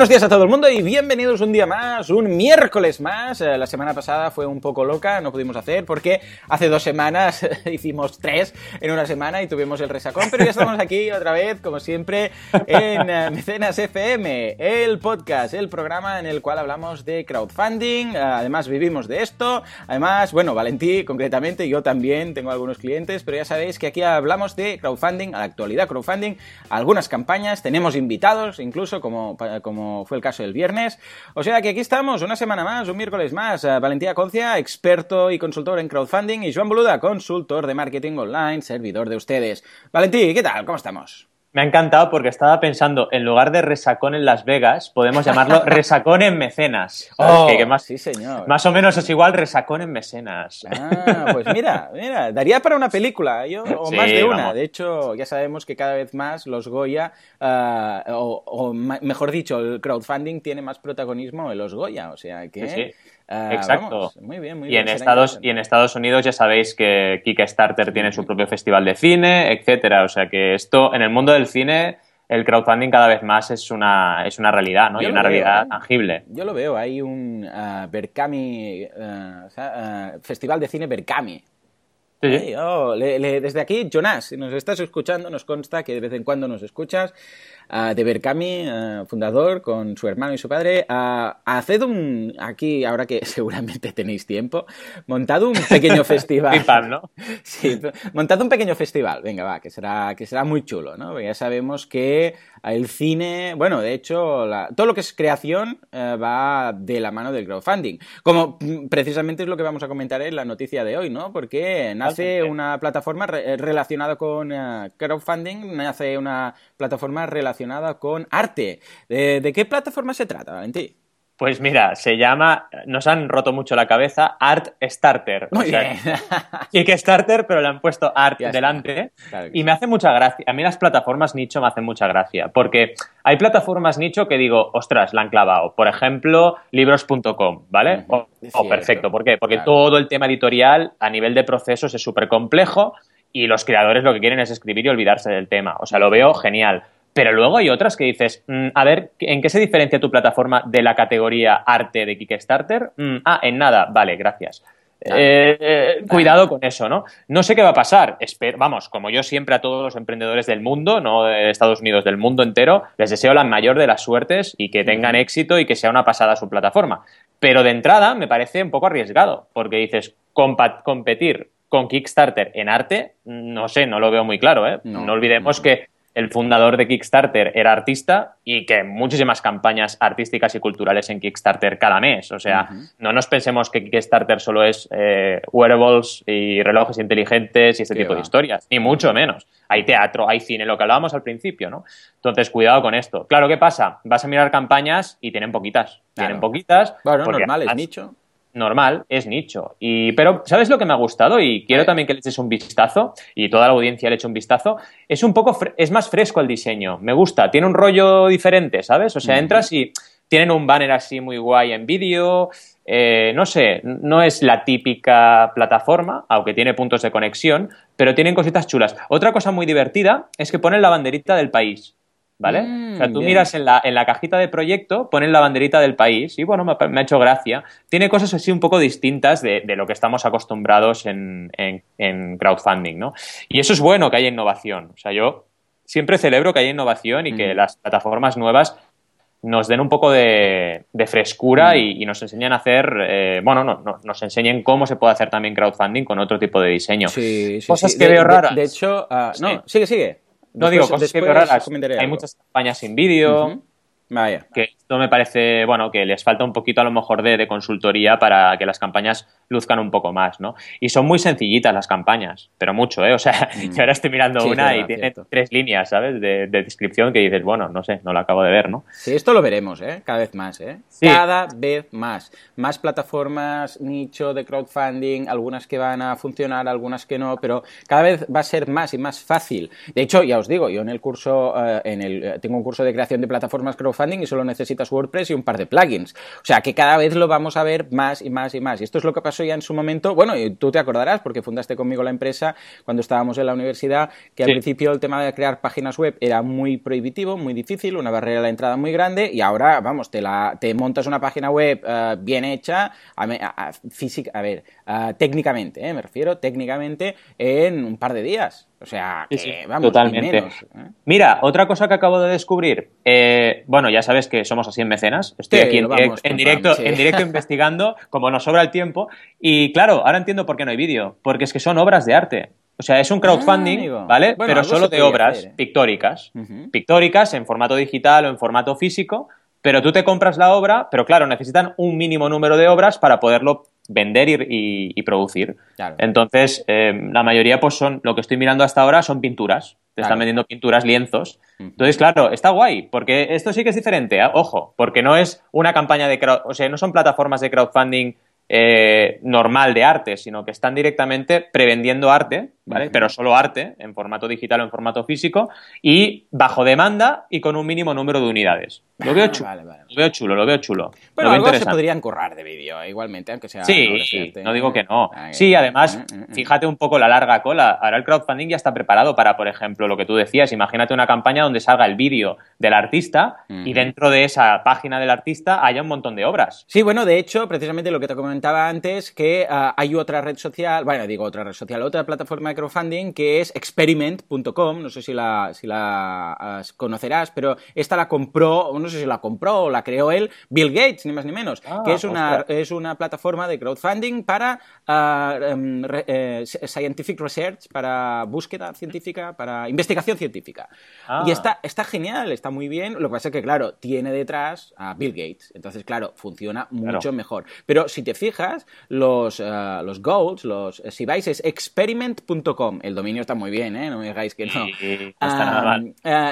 buenos días a todo el mundo y bienvenidos un día más, un miércoles más. Eh, la semana pasada fue un poco loca, no pudimos hacer porque hace dos semanas hicimos tres en una semana y tuvimos el resacón, pero ya estamos aquí otra vez, como siempre, en eh, Mecenas FM, el podcast, el programa en el cual hablamos de crowdfunding. Eh, además, vivimos de esto. Además, bueno, Valentí, concretamente, yo también tengo algunos clientes, pero ya sabéis que aquí hablamos de crowdfunding, a la actualidad crowdfunding, algunas campañas, tenemos invitados, incluso como como fue el caso del viernes. O sea que aquí estamos, una semana más, un miércoles más. Eh, Valentía Concia, experto y consultor en crowdfunding, y Joan Boluda, consultor de marketing online, servidor de ustedes. Valentí, ¿qué tal? ¿Cómo estamos? Me ha encantado porque estaba pensando, en lugar de resacón en Las Vegas, podemos llamarlo resacón en mecenas. Oh, más, sí, señor. Más o menos es igual resacón en mecenas. Ah, pues mira, mira, daría para una película, yo, o más de una. De hecho, ya sabemos que cada vez más los Goya, ah, o, mejor dicho, el crowdfunding tiene más protagonismo en los Goya, o sea que... Ah, Exacto. muy bien, muy bien. Y en, Estados, y en Estados Unidos ya sabéis que Kickstarter tiene su propio festival de cine, etcétera. O sea que esto, en el mundo del cine, el crowdfunding cada vez más es una, es una realidad, ¿no? y una realidad ¿eh? tangible. Yo lo veo, hay un uh, Berkami, uh, Festival de Cine Berkami. Sí, oh, desde aquí, Jonas, si nos estás escuchando, nos consta que de vez en cuando nos escuchas de Berkami, fundador, con su hermano y su padre, haced un, aquí, ahora que seguramente tenéis tiempo, montado un pequeño festival. ¿no? Sí, montado un pequeño festival, venga, va, que será, que será muy chulo, ¿no? Porque ya sabemos que el cine, bueno, de hecho, todo lo que es creación eh, va de la mano del crowdfunding. Como precisamente es lo que vamos a comentar en la noticia de hoy, ¿no? Porque nace una plataforma relacionada con eh, crowdfunding, nace una plataforma relacionada con arte. ¿De, qué plataforma se trata, Valentín? Pues mira, se llama, nos han roto mucho la cabeza, Art Starter. Muy bien. Kickstarter, pero le han puesto Art delante. y me hace mucha gracia. A mí las plataformas nicho me hacen mucha gracia, porque hay plataformas nicho que digo, ostras, la han clavado. Por ejemplo, libros.com, ¿vale? o, perfecto. ¿Por qué? Porque todo el tema editorial a nivel de procesos es súper complejo y los creadores lo que quieren es escribir y olvidarse del tema. O sea, lo veo genial. Pero luego hay otras que dices, mm, a ver, ¿en qué se diferencia tu plataforma de la categoría arte de Kickstarter? Mm, ah, en nada, vale, gracias. Eh, eh, cuidado con eso, ¿no? No sé qué va a pasar. vamos, como yo siempre a todos los emprendedores del mundo, no de Estados Unidos, del mundo entero, les deseo la mayor de las suertes y que tengan éxito y que sea una pasada su plataforma. Pero de entrada me parece un poco arriesgado, porque dices, competir con Kickstarter en arte, no sé, no lo veo muy claro, ¿eh? No, olvidemos que el fundador de Kickstarter era artista y que muchísimas campañas artísticas y culturales en Kickstarter cada mes. O sea, no nos pensemos que Kickstarter solo es eh, wearables y relojes inteligentes y este tipo de historias, ni mucho menos. Hay teatro, hay cine, lo que hablábamos al principio, ¿no? Entonces, cuidado con esto. Claro, ¿qué pasa? Vas a mirar campañas y tienen poquitas. Tienen poquitas. Bueno, normal, es nicho normal, es nicho. Y, pero, ¿sabes lo que me ha gustado? Y quiero también que le eches un vistazo, y toda la audiencia le eche un vistazo. Es un poco, es más fresco el diseño, me gusta, tiene un rollo diferente, ¿sabes? O sea, entras y tienen un banner así muy guay en vídeo, eh, no sé, no es la típica plataforma, aunque tiene puntos de conexión, pero tienen cositas chulas. Otra cosa muy divertida es que ponen la banderita del país. ¿Vale? o sea, tú mm, miras en la, en la, cajita de proyecto, ponen la banderita del país y bueno, me, ha hecho gracia. Tiene cosas así un poco distintas de, lo que estamos acostumbrados en, en, crowdfunding, ¿no? Y eso es bueno que haya innovación. O sea, yo siempre celebro que haya innovación y que mm. las plataformas nuevas nos den un poco de, frescura mm. y, nos enseñen a hacer, eh, bueno, no, nos enseñen cómo se puede hacer tambiin crowdfunding con otro tipo de diseño. Sí, sí, Cosas que veo raras. De, hecho, ah, no, sigue, sigue. No digo cosas que raras. Hay muchas campañas sin vídeo. Vaya. Que esto me parece, bueno, que les falta un poquito a lo mejor de, de, consultoría para que las campañas luzcan un poco más, ¿no? Y son muy sencillitas las campañas, pero mucho, ¿eh? O sea, mm. yo ahora estoy mirando una y tiene tres líneas, ¿sabes? De, descripción que dices, bueno, no sé, no la acabo de ver, ¿no? Sí, esto lo veremos, ¿eh? Cada vez más, ¿eh? Cada vez más. Más plataformas, nicho de crowdfunding, algunas que van a funcionar, algunas que no, pero cada vez va a ser más y más fácil. De hecho, ya os digo, yo en el curso, eh, en el, tengo un curso de creación de plataformas crowdfunding y solo necesito WordPress y un par de plugins. O sea que cada vez lo vamos a ver más y más y más. Y esto es lo que pasó ya en su momento. Bueno, y tú te acordarás porque fundaste conmigo la empresa cuando estábamos en la universidad, que al principio el tema de crear páginas web era muy prohibitivo, muy difícil, una barrera de la entrada muy grande y ahora, vamos, te, la, te montas una página web eh, bien hecha, a, física, a ver, técnicamente, eh, me refiero técnicamente, en un par de días. O sea, que, vamos, totalmente. Mira, otra cosa que acabo de descubrir. bueno, ya sabes que somos así en mecenas. Estoy aquí en, directo, en directo investigando, como nos sobra el tiempo. Y claro, ahora entiendo por qué no hay vídeo. Porque es que son obras de arte. O sea, es un crowdfunding, ah, ¿vale? pero solo de obras ¿eh? pictóricas. Pictóricas en formato digital o en formato físico, pero tú te compras la obra, pero claro, necesitan un mínimo número de obras para poderlo vender y, producir. Entonces, eh, la mayoría, pues son, lo que estoy mirando hasta ahora son pinturas. Te están vendiendo pinturas, lienzos. Entonces, claro, está guay, porque esto sí que es diferente, ¿eh? ojo, porque no es una campaña de crowd, o sea, no son plataformas de crowdfunding eh, normal de arte, sino que están directamente prevendiendo arte, ¿vale? Pero solo arte, en formato digital o en formato físico, y bajo demanda y con un mínimo número de unidades. Lo veo chulo. Lo veo chulo, lo veo chulo. Bueno, algo se podrían currar de vídeo, igualmente, aunque sea. Sí, no, digo que no. Sí, además, mm, mm, mm. fíjate un poco la larga cola. Ahora el crowdfunding ya está preparado para, por ejemplo, lo que tú decías. Imagínate una campaña donde salga el vídeo del artista y dentro de esa página del artista haya un montón de obras. Sí, bueno, de hecho, precisamente lo que te comentaba antes, que ah, hay otra red social, bueno, digo otra red social, otra plataforma de crowdfunding que es experiment.com. No sé si la, si la ah, conocerás, pero esta la compró, no sé si la compró o la creó él, Bill Gates, ni más ni menos, ah, que es una, es una plataforma de crowdfunding para uh, scientific research, para búsqueda científica, para investigación científica. Ah. Y está, está genial, está muy bien. Lo que pasa es que, claro, tiene detrás a Bill Gates. Entonces, claro, funciona mucho mejor. Pero si te fijas, los, uh, los goals, los, si vais es experiment.com. El dominio está muy bien, ¿eh? No me digáis que no.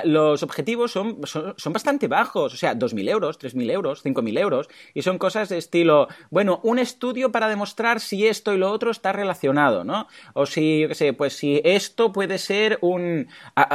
los objetivos son, son, son bastante bajos. O sea, 2.000 euros, 3.000 euros, 5.000 euros, y son cosas de estilo, bueno, un estudio para demostrar si esto y lo otro está relacionado, ¿no? O si, yo qué sé, pues si esto puede ser un...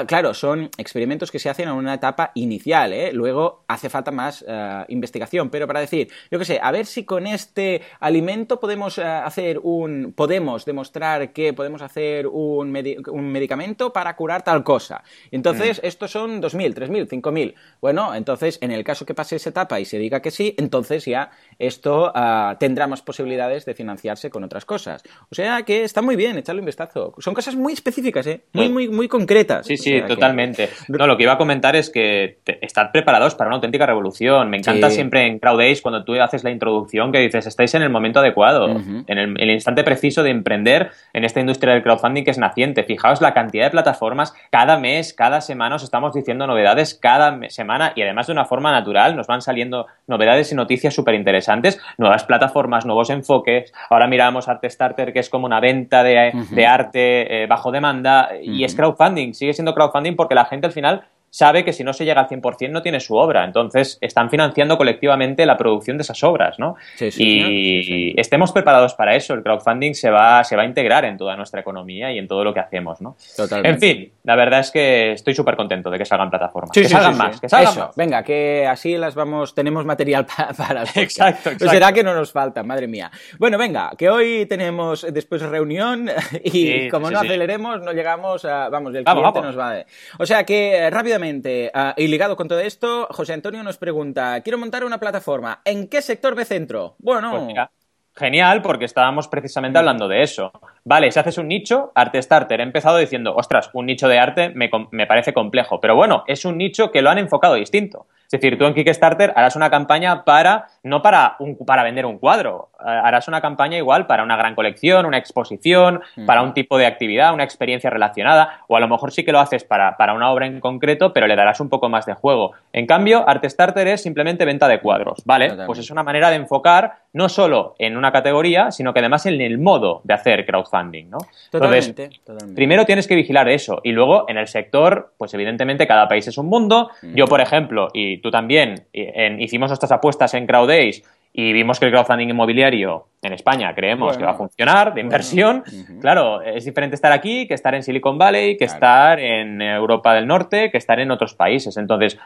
claro, son experimentos que se hacen en una etapa inicial, ¿eh? Luego hace falta más eh, investigación, pero para decir, yo qué sé, a ver si con este alimento podemos eh, hacer un... podemos demostrar que podemos hacer un, un medicamento para curar tal cosa. Entonces, mm. estos son 2.000, 3.000, 5.000. Bueno, entonces, en el caso que pase esa etapa y se diga que sí, entonces ya esto ah, tendrá más posibilidades de financiarse con otras cosas. O sea que está muy bien, echarle un vistazo. Son cosas muy específicas, ¿eh? muy, muy, muy concretas. Sí, sí, totalmente. No, lo que iba a comentar es que estar preparados para una auténtica revolución. Me encanta siempre en CrowdAce cuando tú haces la introducción que dices, estáis en el momento adecuado, en el, instante preciso de emprender en esta industria del crowdfunding que es naciente. Fijaos la cantidad de plataformas, cada mes, cada semana os estamos diciendo novedades cada semana y además de una forma natural, nos van saliendo novedades y noticias súper interesantes, nuevas plataformas, nuevos enfoques. Ahora miramos Arte Starter, que es como una venta de, arte eh, bajo demanda, y es crowdfunding, sigue siendo crowdfunding porque la gente al final sabe que si no se llega al 100% no tiene su obra. Entonces, están financiando colectivamente la producción de esas obras, ¿no? Sí, sí, y estemos preparados para eso. El crowdfunding se va, se va a integrar en toda nuestra economía y en todo lo que hacemos, ¿no? Totalmente. En fin, la verdad es que estoy súper contento de que salgan plataformas. que salgan más, que salgan más. Venga, que así las vamos, tenemos material para... exacto, exacto. Pues será que no nos falta, madre mía. Bueno, venga, que hoy tenemos después reunión y como no aceleremos, no llegamos a... Vamos, el cliente nos va a... O sea que rápidamente Ah, y ligado con todo esto, José Antonio nos pregunta, quiero montar una plataforma, ¿en qué sector de centro? Bueno... Pues genial, porque estábamos precisamente hablando de eso. Vale, si haces un nicho, Arte Starter, he empezado diciendo, ostras, un nicho de arte me, me parece complejo, pero bueno, es un nicho que lo han enfocado distinto. Es decir, tú en Kickstarter harás una campaña para, no para, un, para vender un cuadro, eh, harás una campaña igual para una gran colección, una exposición, para un tipo de actividad, una experiencia relacionada, o a lo mejor sí que lo haces para, para una obra en concreto, pero le darás un poco más de juego. En cambio, Art Starter es simplemente venta de cuadros, ¿vale? Pues es una manera de enfocar no solo en una categoría, sino que además en el modo de hacer crowdfunding, ¿no? Totalmente, Primero tienes que vigilar eso, y luego en el sector, pues evidentemente cada país es un mundo. Yo, por ejemplo, y tú también hicimos nuestras apuestas en CrowdAce y vimos que el crowdfunding inmobiliario en España creemos que va a funcionar de inversión. Claro, es diferente estar aquí que estar en Silicon Valley, que estar en Europa del Norte, que estar en otros países. Entonces,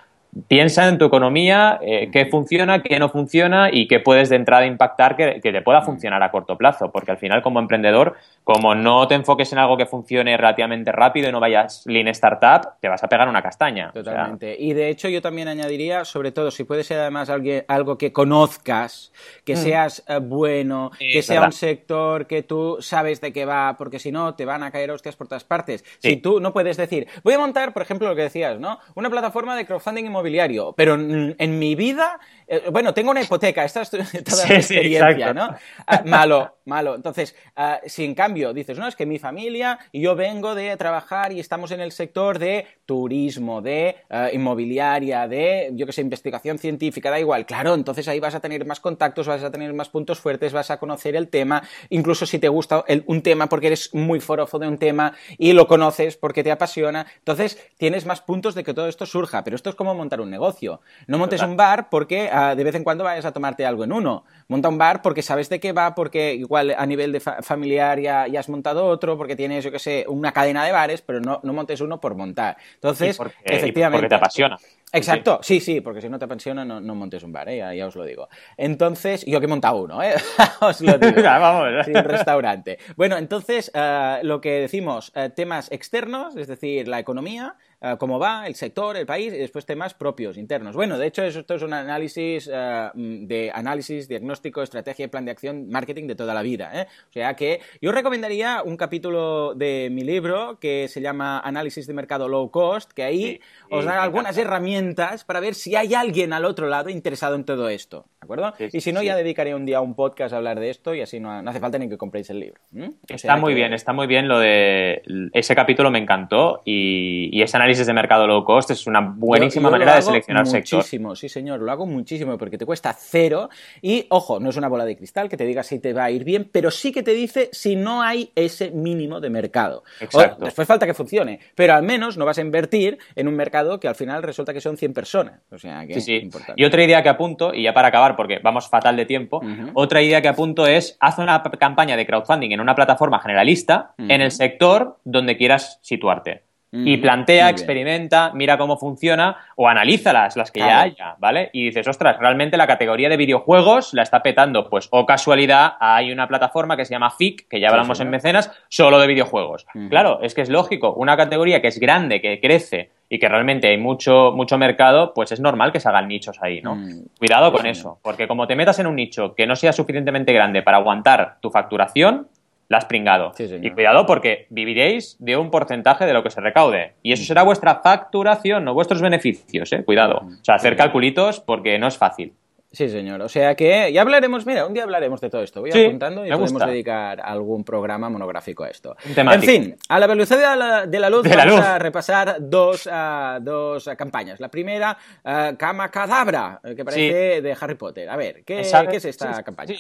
piensa en tu economía, eh, qué funciona, qué no funciona y qué puedes de entrada impactar que, que, te pueda funcionar a corto plazo. Porque al final, como emprendedor, como no te enfoques en algo que funcione relativamente rápido y no vayas lean startup, te vas a pegar una castaña. Totalmente. Y de hecho, yo también añadiría, sobre todo, si puede ser además algo que conozcas, que mm. seas eh, bueno, que sea un sector que tú sabes de qué va, porque si no, te van a caer hostias por todas partes. Si tú no puedes decir, voy a montar, por ejemplo, lo que decías, ¿no? Una plataforma de crowdfunding inmobiliario, pero en, mi vida, eh, bueno, tengo una hipoteca, esta es toda la experiencia, ¿no? Ah, malo, malo. Entonces, ah, si en cambio dices, no, es que mi familia y yo vengo de trabajar y estamos en el sector de turismo, de eh, inmobiliaria, de, yo que sé, investigación científica, da igual. Claro, entonces ahí vas a tener más contactos, vas a tener más puntos fuertes, vas a conocer el tema, incluso si te gusta un tema porque eres muy forofo de un tema y lo conoces porque te apasiona, entonces tienes más puntos de que todo esto surja. Pero esto es como montar un negocio. No montes un bar porque ah, de vez en cuando vayas a tomarte algo en uno. Monta un bar porque sabes de qué va, porque igual a nivel de familiar ya, has montado otro, porque tienes, yo que sé, una cadena de bares, pero no, no montes uno por montar. Entonces, efectivamente. porque te apasiona. Exacto, sí, sí, porque si no te apasiona no, no montes un bar, ¿eh? ya, os lo digo. Entonces, yo que he montado uno, ¿eh? os lo digo. Vamos. Sí, un restaurante. Bueno, entonces, uh, lo que decimos, uh, temas externos, es decir, la economía, uh, cómo va, el sector, el país, y después temas propios, internos. Bueno, de hecho, esto es un análisis de análisis, diagnóstico, estrategia y plan de acción, marketing de toda la vida. ¿eh? O sea que yo recomendaría un capítulo de mi libro que se llama Análisis de Mercado Low Cost, que ahí os da algunas herramientas para ver si hay alguien al otro lado interesado en todo esto, ¿de acuerdo? y si no, ya dedicaré un día a un podcast a hablar de esto y así no, hace falta ni que compréis el libro. está muy bien, está muy bien lo de... Ese capítulo me encantó y, ese análisis de mercado low cost es una buenísima manera de seleccionar sector. Muchísimo, sí señor, lo hago muchísimo porque te cuesta cero y, ojo, no es una bola de cristal que te diga si te va a ir bien, pero sí que te dice si no hay ese mínimo de mercado. Exacto. después falta que funcione, pero al menos no vas a invertir en un mercado que al final resulta que son 100 personas. O sea, que sí, Importante. Y otra idea que apunto, y ya para acabar, porque vamos fatal de tiempo, otra idea que apunto es, haz una campaña de crowdfunding en una plataforma generalista en el sector donde quieras situarte. Y plantea, experimenta, mira cómo funciona o analízalas, las que ya haya, ¿vale? Y dices, ostras, realmente la categoría de videojuegos la está petando. Pues, o casualidad, hay una plataforma que se llama FIC, que ya hablamos en mecenas, solo de videojuegos. Claro, es que es lógico, una categoría que es grande, que crece y que realmente hay mucho, mucho mercado, pues es normal que se hagan nichos ahí, ¿no? Mm. Cuidado con eso, porque como te metas en un nicho que no sea suficientemente grande para aguantar tu facturación, la has pringado. y cuidado porque viviréis de un porcentaje de lo que se recaude. Y eso mm. será vuestra facturación, no vuestros beneficios, ¿eh? Cuidado. Mm. O sea, hacer calculitos porque no es fácil. Sí, señor. O sea que ya hablaremos, mira, un día hablaremos de todo esto. Voy apuntando y podemos dedicar algún programa monográfico a esto. En fin, a la velocidad de la, luz vamos a repasar dos, uh, dos campañas. La primera, uh, Cama Cadabra, que parece de Harry Potter. A ver, ¿qué, ¿qué es esta campaña?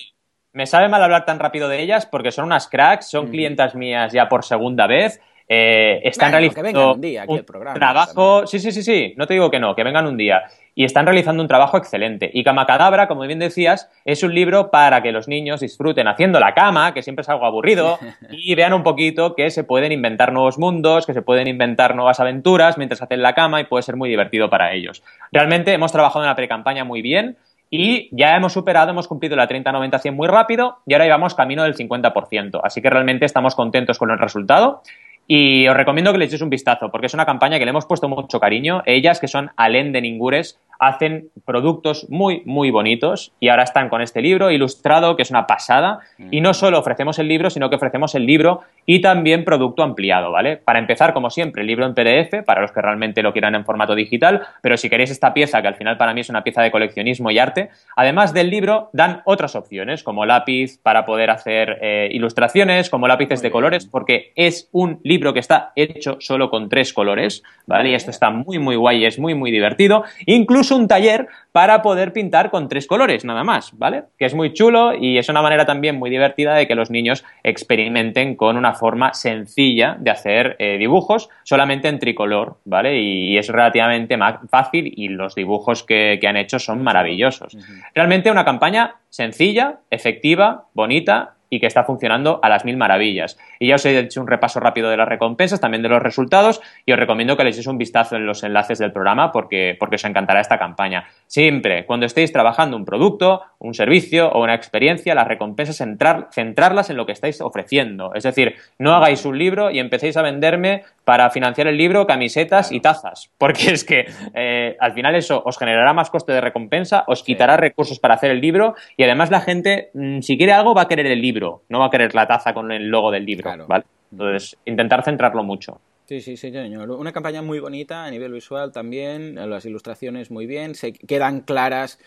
Me sabe mal hablar tan rápido de ellas porque son unas cracks, son mm. clientas mías ya por segunda vez. Eh, están realizando un, día aquí el programa, trabajo. Sí, sí, sí, sí. No te digo que no, que vengan un día. Y están realizando un trabajo excelente. Y Cama Cadabra, como bien decías, es un libro para que los niños disfruten haciendo la cama, que siempre es algo aburrido, y vean un poquito que se pueden inventar nuevos mundos, que se pueden inventar nuevas aventuras mientras hacen la cama y puede ser muy divertido para ellos. Realmente hemos trabajado en la pre-campaña muy bien. Y ya hemos superado, hemos cumplido la 30-90-100 muy rápido y ahora íbamos camino del 50%. Así que realmente estamos contentos con el resultado. Y os recomiendo que le echéis un vistazo, porque es una campaña que le hemos puesto mucho cariño. Ellas, que son Alén de Ningures, hacen productos muy, muy bonitos y ahora están con este libro ilustrado, que es una pasada. Y no solo ofrecemos el libro, sino que ofrecemos el libro y también producto ampliado, ¿vale? Para empezar, como siempre, el libro en PDF, para los que realmente lo quieran en formato digital, pero si queréis esta pieza, que al final para mí es una pieza de coleccionismo y arte, además del libro, dan otras opciones, como lápiz para poder hacer eh, ilustraciones, como lápices de colores, porque es un libro que está hecho solo con tres colores, ¿vale? Y esto está muy, muy guay y es muy, muy divertido. Incluso un taller para poder pintar con tres colores, nada más, ¿vale? Que es muy chulo y es una manera también muy divertida de que los niños experimenten con una forma sencilla de hacer eh, dibujos solamente en tricolor, ¿vale? Y, es relativamente más fácil y los dibujos que, han hecho son maravillosos. Realmente una campaña sencilla, efectiva, bonita y que está funcionando a las mil maravillas. Y ya os he hecho un repaso rápido de las recompensas, también de los resultados, y os recomiendo que le echéis un vistazo en los enlaces del programa porque, porque os encantará esta campaña. Siempre, cuando estéis trabajando un producto, un servicio o una experiencia, las recompensas centrar, centrarlas en lo que estáis ofreciendo. Es decir, no hagáis un libro y empecéis a venderme para financiar el libro camisetas y tazas, porque es que eh, al final eso os generará más coste de recompensa, os quitará recursos para hacer el libro y además la gente, mm, si quiere algo, va a querer el libro no va a querer la taza con el logo del libro, ¿vale? Entonces, intentar centrarlo mucho. Sí, sí, sí, señor. Una campaña muy bonita a nivel visual también, las ilustraciones muy bien, se quedan claras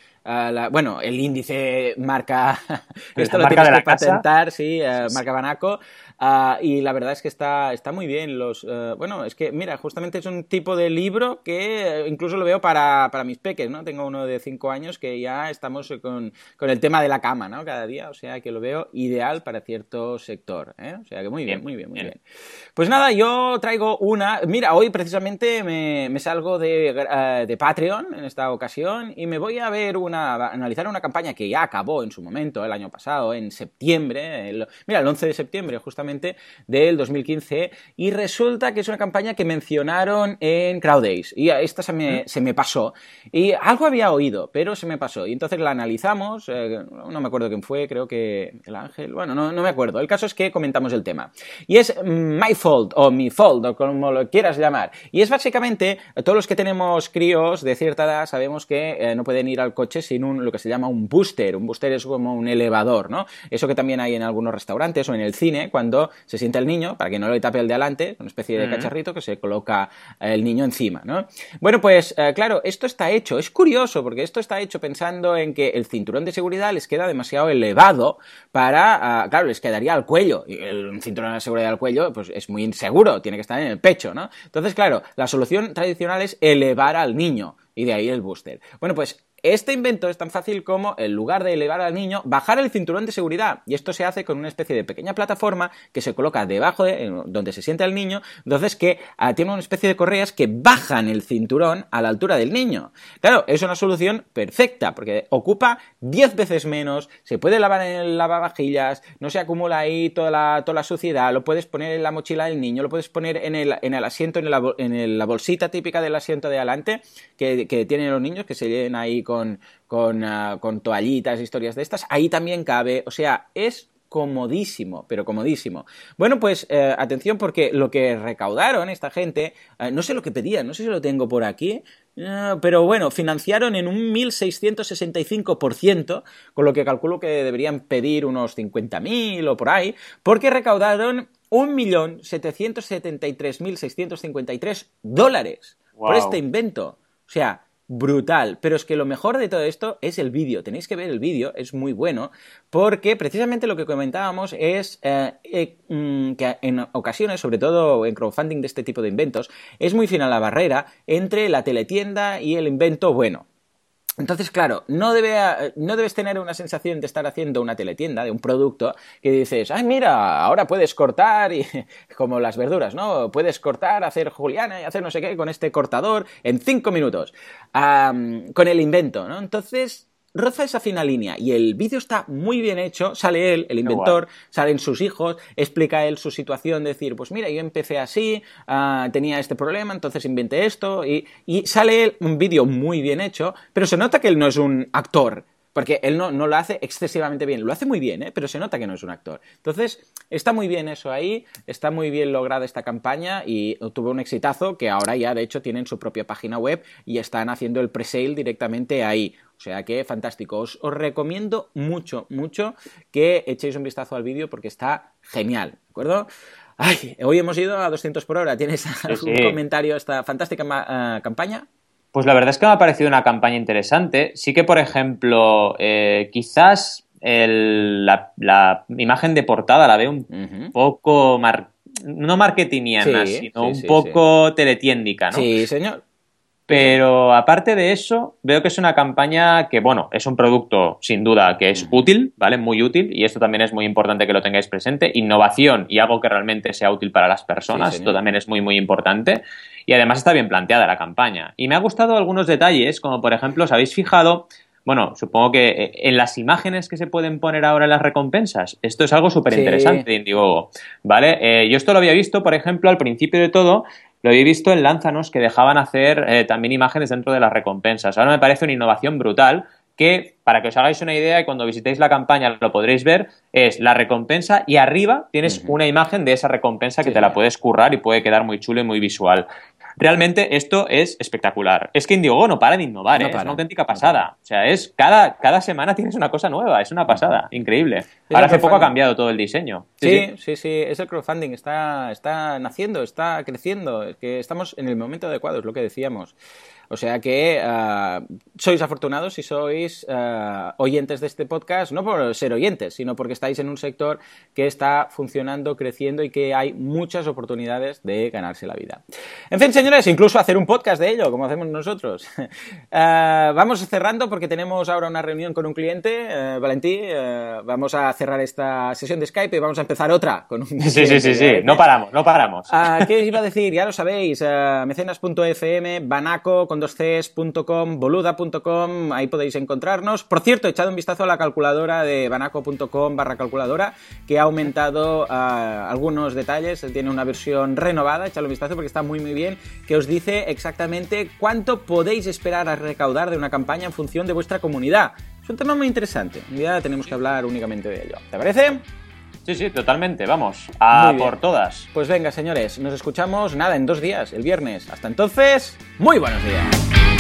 bueno, el índice marca, esto lo tienes que patentar, sí, eh, marca Banaco, ah, y la verdad es que está, está muy bien. Los, eh, bueno, es que, mira, justamente es un tipo de libro que incluso lo veo para, para mis peques, ¿no? Tengo uno de 5 años que ya estamos con, con, el tema de la cama, ¿no? Cada día, o sea que lo veo ideal para cierto sector, ¿eh? O sea que muy bien, muy bien, muy bien. Pues nada, yo traigo una, mira, hoy precisamente me, me salgo de, de Patreon en esta ocasión y me voy a ver una analizar una campaña que ya acabó en su momento, el año pasado, en septiembre, mira, el 11 de septiembre justamente del 2015, y resulta que es una campaña que mencionaron en Crowdays, y esta se me, se me pasó, y algo había oído, pero se me pasó, y entonces la analizamos, eh, no me acuerdo quién fue, creo que el ángel, bueno, no, no me acuerdo, el caso es que comentamos el tema, y es My Fault, o Mi Fault, o como lo quieras llamar, y es básicamente, todos los que tenemos críos de cierta edad sabemos que eh, no pueden ir al coche sin un, lo que se llama un booster. Un booster es como un elevador, ¿no? Eso que también hay en algunos restaurantes o en el cine, cuando se sienta el niño, para que no le tape el de adelante, una especie de cacharrito que se coloca el niño encima, ¿no? Bueno, pues eh, claro, esto está hecho, es curioso, porque esto está hecho pensando en que el cinturón de seguridad les queda demasiado elevado para, ah, claro, les quedaría al cuello, y el cinturón de seguridad al cuello, pues es muy inseguro, tiene que estar en el pecho, ¿no? Entonces, claro, la solución tradicional es elevar al niño, y de ahí el booster. Bueno, pues este invento es tan fácil como, en lugar de elevar al niño, bajar el cinturón de seguridad. Y esto se hace con una especie de pequeña plataforma que se coloca debajo de donde se sienta el niño, entonces que ah, tiene una especie de correas que bajan el cinturón a la altura del niño. Claro, es una solución perfecta, porque ocupa 10 veces menos, se puede lavar en el lavavajillas, no se acumula ahí toda la, toda la suciedad, lo puedes poner en la mochila del niño, lo puedes poner en el, en el asiento, en, en la bolsita típica del asiento de adelante que, que tienen los niños, que se lleven ahí con, con, uh, con toallitas, historias de estas, ahí también cabe, o sea, es comodísimo, pero comodísimo. Bueno, pues eh, atención porque lo que recaudaron esta gente, eh, no sé lo que pedían, no sé si lo tengo por aquí, eh, pero bueno, financiaron en un 1665%, con lo que calculo que deberían pedir unos 50.000 o por ahí, porque recaudaron 1.773.653 dólares por este invento. O sea, brutal. Pero es que lo mejor de todo esto es el vídeo. Tenéis que ver el vídeo, es muy bueno, porque precisamente lo que comentábamos es eh, eh, mm, que en ocasiones, sobre todo en crowdfunding de este tipo de inventos, es muy fina la barrera entre la teletienda y el invento bueno. Entonces, claro, no, debe, no, debes tener una sensación de estar haciendo una teletienda de un producto que dices, ay, mira, ahora puedes cortar, y, como las verduras, ¿no? Puedes cortar, hacer juliana y hacer no sé qué con este cortador en cinco minutos, con el invento, ¿no? Entonces, roza esa fina línea y el vídeo está muy bien hecho, sale él, el inventor, salen sus hijos, explica él su situación, decir, pues mira, yo empecé así, ah, tenía este problema, entonces inventé esto y, y sale él un vídeo muy bien hecho, pero se nota que él no es un actor, porque él no, no, lo hace excesivamente bien, lo hace muy bien, ¿eh? pero se nota que no es un actor. Entonces, está muy bien eso ahí, está muy bien lograda esta campaña y tuvo un exitazo que ahora ya de hecho tienen su propia página web y están haciendo el pre-sale directamente ahí. O sea que fantástico. Os, recomiendo mucho, mucho que echéis un vistazo al vídeo porque está genial, ¿de acuerdo? Ay, hoy hemos ido a 200 por hora. ¿Tienes algún comentario a esta fantástica uh, campaña? Pues la verdad es que me ha parecido una campaña interesante. Sí que, por ejemplo, eh, quizás la, imagen de portada la veo un poco, no marketingiana, sino un poco teletiéndica, ¿no? Sí, señor. Pero aparte de eso, veo que es una campaña que, bueno, es un producto sin duda que es útil, ¿vale? Muy útil, y esto también es muy importante que lo tengáis presente. Innovación y algo que realmente sea útil para las personas, esto también es muy, muy importante. Y además está bien planteada la campaña. Y me ha gustado algunos detalles, como por ejemplo, ¿os habéis fijado bueno, supongo que eh, en las imágenes que se pueden poner ahora en las recompensas, esto es algo súper interesante de Indiegogo, ¿vale? Eh, yo esto lo había visto, por ejemplo, al principio de todo, lo había visto en Lánzanos que dejaban hacer eh, también imágenes dentro de las recompensas. Ahora me parece una innovación brutal que, para que os hagáis una idea y cuando visitéis la campaña lo podréis ver, es la recompensa y arriba tienes una imagen de esa recompensa que te la puedes currar y puede quedar muy chulo y muy visual. Realmente esto es espectacular. Es que Indiegogo no para de innovar, ¿eh? es una auténtica pasada. o sea, es cada, cada semana tienes una cosa nueva, es una pasada, increíble. Ahora hace poco ha cambiado todo el diseño. Sí, sí, sí, es el crowdfunding, está, está naciendo, está creciendo, es que estamos en el momento adecuado, es lo que decíamos. O sea que uh, sois afortunados si sois uh, oyentes de este podcast, no por ser oyentes, sino porque estáis en un sector que está funcionando, creciendo y que hay muchas oportunidades de ganarse la vida. En fin, señores, incluso hacer un podcast de ello, como hacemos nosotros. uh, vamos cerrando porque tenemos ahora una reunión con un cliente, Valentí. vamos a cerrar esta sesión de Skype y vamos a empezar otra con un Sí, sí, sí, sí. No paramos, no paramos. ¿Qué iba a decir? Ya lo sabéis, mecenas.fm, Banaco, con Cs.com, boluda.com, ahí podéis encontrarnos. Por cierto, echad un vistazo a la calculadora de banaco.com barra calculadora, que ha aumentado uh, algunos detalles, tiene una versión renovada, echad un vistazo porque está muy muy bien, que os dice exactamente cuánto podéis esperar a recaudar de una campaña en función de vuestra comunidad. Es un tema muy interesante, día tenemos que hablar únicamente de ello. ¿Te parece? Sí, sí, totalmente, vamos, a por todas. Pues venga, señores, nos escuchamos nada en dos días, el viernes. Hasta entonces, muy buenos días.